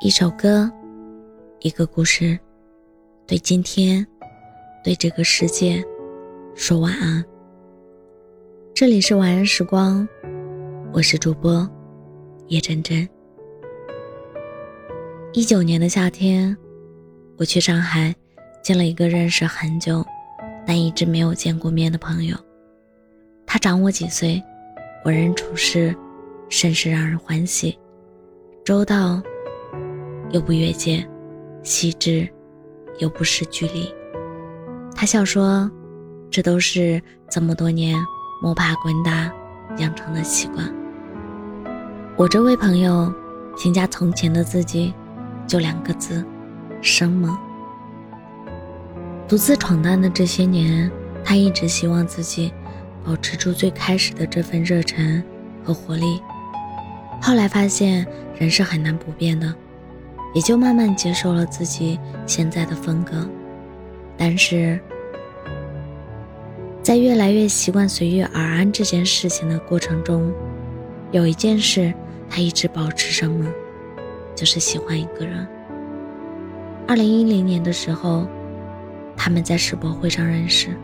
一首歌，一个故事，对今天，对这个世界，说晚安。这里是晚安时光，我是主播叶真真。一九年的夏天，我去上海见了一个认识很久，但一直没有见过面的朋友。他长我几岁，为人处事甚是让人欢喜，周到。又不越界，细致，又不失距离。他笑说：“这都是这么多年摸爬滚打养成的习惯。”我这位朋友评价从前的自己，就两个字：生猛。独自闯荡的这些年，他一直希望自己保持住最开始的这份热忱和活力。后来发现，人是很难不变的。也就慢慢接受了自己现在的风格，但是在越来越习惯随遇而安这件事情的过程中，有一件事他一直保持什么，就是喜欢一个人。二零一零年的时候，他们在世博会上认识，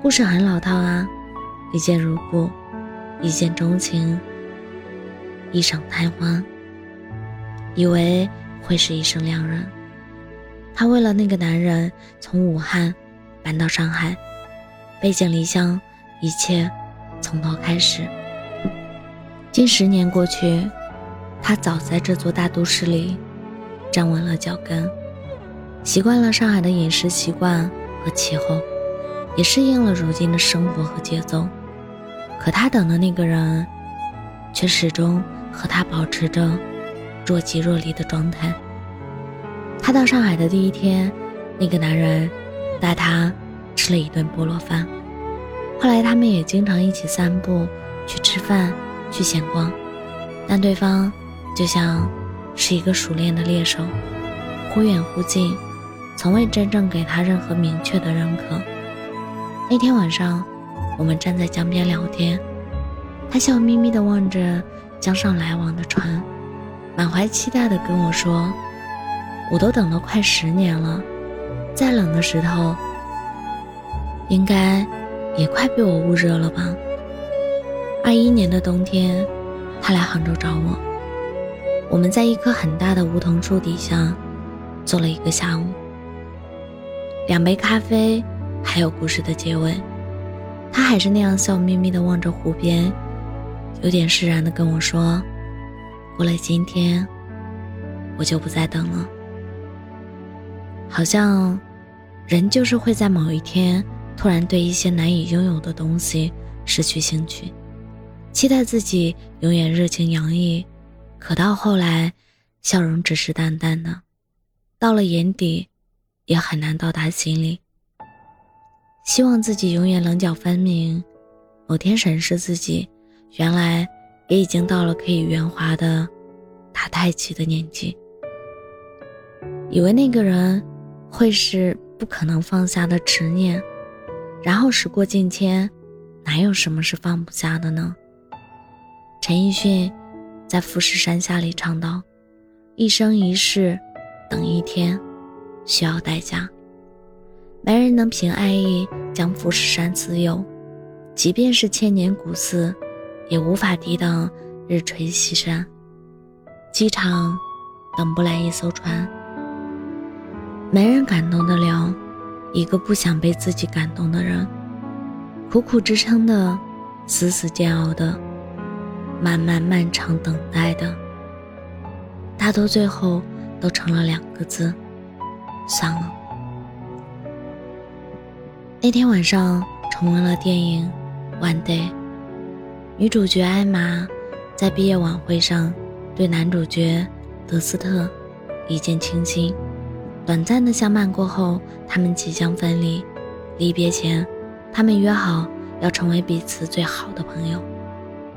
故事很老套啊，一见如故，一见钟情，一晌贪欢，以为。会是一生良人。他为了那个男人从武汉搬到上海，背井离乡，一切从头开始。近十年过去，他早在这座大都市里站稳了脚跟，习惯了上海的饮食习惯和气候，也适应了如今的生活和节奏。可他等的那个人，却始终和他保持着。若即若离的状态。他到上海的第一天，那个男人带他吃了一顿菠萝饭。后来他们也经常一起散步、去吃饭、去闲逛。但对方就像是一个熟练的猎手，忽远忽近，从未真正给他任何明确的认可。那天晚上，我们站在江边聊天，他笑眯眯地望着江上来往的船。满怀期待地跟我说：“我都等了快十年了，再冷的石头，应该也快被我捂热了吧。”二一年的冬天，他来杭州找我，我们在一棵很大的梧桐树底下坐了一个下午，两杯咖啡，还有故事的结尾。他还是那样笑眯眯地望着湖边，有点释然地跟我说。过了今天，我就不再等了。好像，人就是会在某一天突然对一些难以拥有的东西失去兴趣，期待自己永远热情洋溢，可到后来，笑容只是淡淡的，到了眼底，也很难到达心里。希望自己永远棱角分明，某天审视自己，原来。也已经到了可以圆滑的打太极的年纪，以为那个人会是不可能放下的执念，然后时过境迁，哪有什么是放不下的呢？陈奕迅在《富士山下》里唱道：“一生一世，等一天，需要代价。没人能凭爱意将富士山自由，即便是千年古寺。”也无法抵挡日垂西山，机场等不来一艘船，没人感动得了一个不想被自己感动的人，苦苦支撑的，死死煎熬的，漫漫漫长等待的，大多最后都成了两个字：算了。那天晚上重温了电影《One Day》。女主角艾玛在毕业晚会上对男主角德斯特一见倾心，短暂的相伴过后，他们即将分离。离别前，他们约好要成为彼此最好的朋友，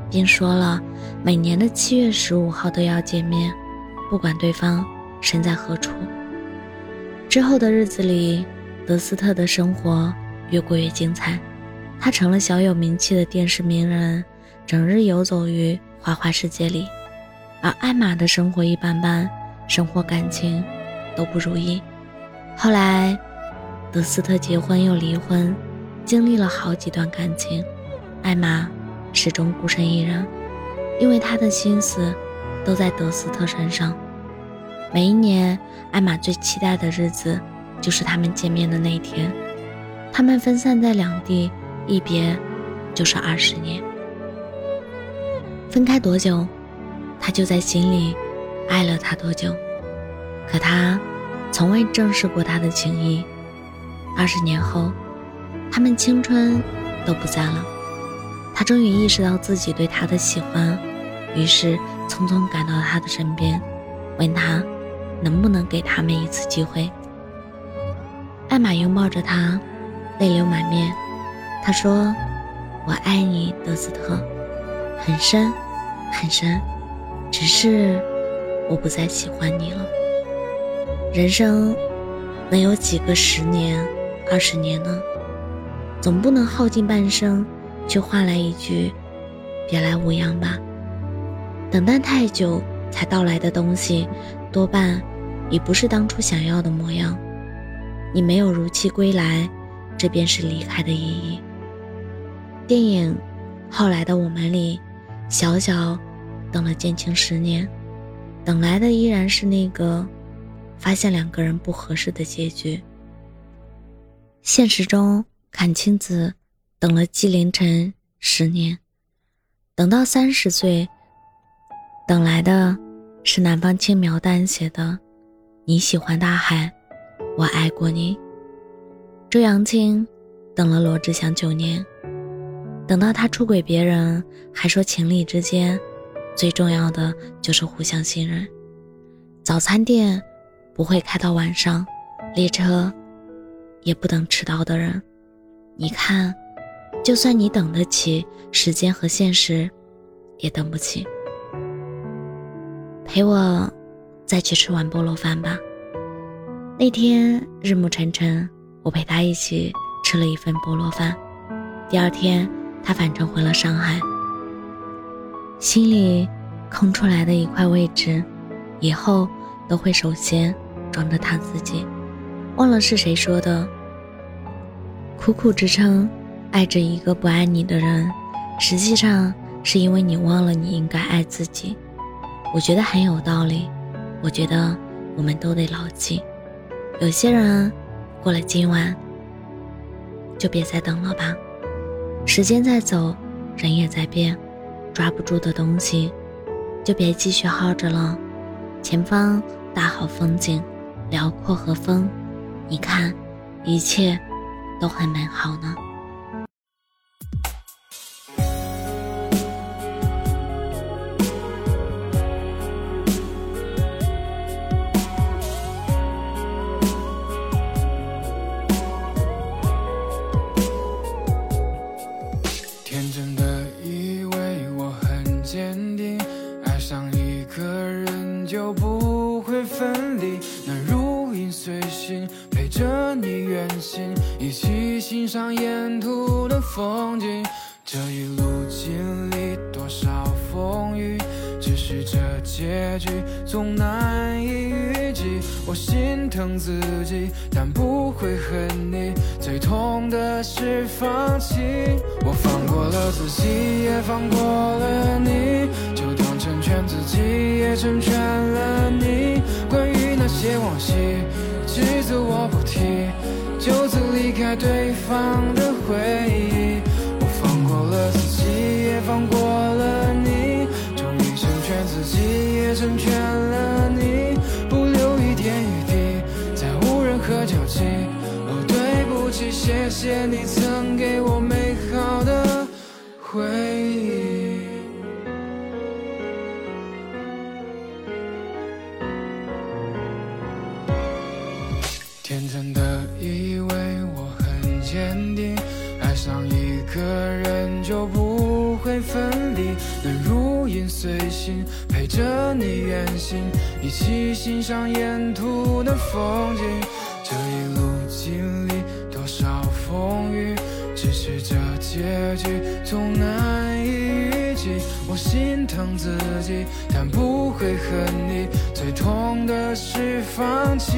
并说了每年的七月十五号都要见面，不管对方身在何处。之后的日子里，德斯特的生活越过越精彩，他成了小有名气的电视名人。整日游走于花花世界里，而艾玛的生活一般般，生活感情都不如意。后来，德斯特结婚又离婚，经历了好几段感情，艾玛始终孤身一人，因为她的心思都在德斯特身上。每一年，艾玛最期待的日子就是他们见面的那一天。他们分散在两地，一别就是二十年。分开多久，他就在心里爱了他多久。可他从未正视过他的情谊。二十年后，他们青春都不在了。他终于意识到自己对他的喜欢，于是匆匆赶到他的身边，问他。能不能给他们一次机会？艾玛拥抱着他，泪流满面。他说：“我爱你，德斯特，很深，很深。只是我不再喜欢你了。人生能有几个十年、二十年呢？总不能耗尽半生，却换来一句‘别来无恙’吧？等待太久才到来的东西。”多半已不是当初想要的模样。你没有如期归来，这便是离开的意义。电影《后来的我们》里，小小等了建青十年，等来的依然是那个发现两个人不合适的结局。现实中，阚清子等了纪凌尘十年，等到三十岁，等来的。是南方轻描淡写的，你喜欢大海，我爱过你。周扬青等了罗志祥九年，等到他出轨别人，还说情侣之间最重要的就是互相信任。早餐店不会开到晚上，列车也不等迟到的人。你看，就算你等得起，时间和现实也等不起。陪我再去吃碗菠萝饭吧。那天日暮沉沉，我陪他一起吃了一份菠萝饭。第二天，他返程回了上海。心里空出来的一块位置，以后都会首先装着他自己。忘了是谁说的，苦苦支撑爱着一个不爱你的人，实际上是因为你忘了你应该爱自己。我觉得很有道理，我觉得我们都得牢记。有些人过了今晚，就别再等了吧。时间在走，人也在变，抓不住的东西，就别继续耗着了。前方大好风景，辽阔和风，你看，一切都很美好呢。想一个人就不会分离，能如影随形陪着你远行，一起欣赏沿途的风景。这一路经历多少风雨，只是这结局总难以预计。我心疼自己，但不会恨你。最痛的是放弃，我放过了自己，也放过了你，就当成全自己，也成全了你。关于那些往昔。只字我不提，就此离开对方的回忆。天真的以为我很坚定，爱上一个人就不会分离，能如影随形，陪着你远行，一起欣赏沿途的风景。这一路经历多少风雨，只是这结局总难我心疼自己，但不会恨你。最痛的是放弃。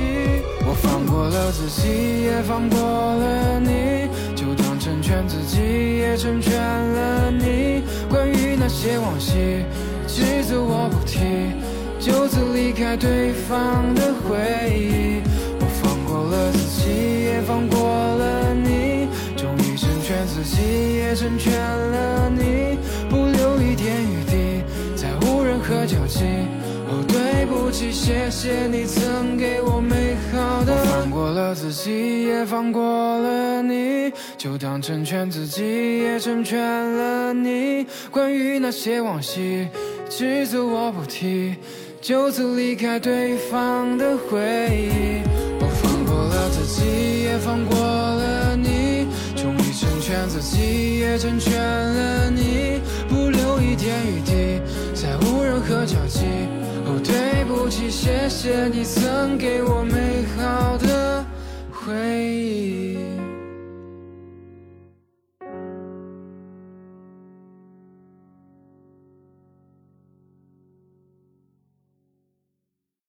我放过了自己，也放过了你，就当成全自己，也成全了你。关于那些往昔，只字我不提，就此离开对方的回忆。我放过了自己，也放过了你，终于成全自己，也成全了你，不起，谢谢你曾给我美好的。我放过了自己，也放过了你，就当成全自己，也成全了你。关于那些往昔，只字我不提，就此离开对方的回忆。我放过了自己，也放过了你，终于成全自己，也成全了你，不留一点余地，再无任何交集。谢谢你曾给我美好的回忆。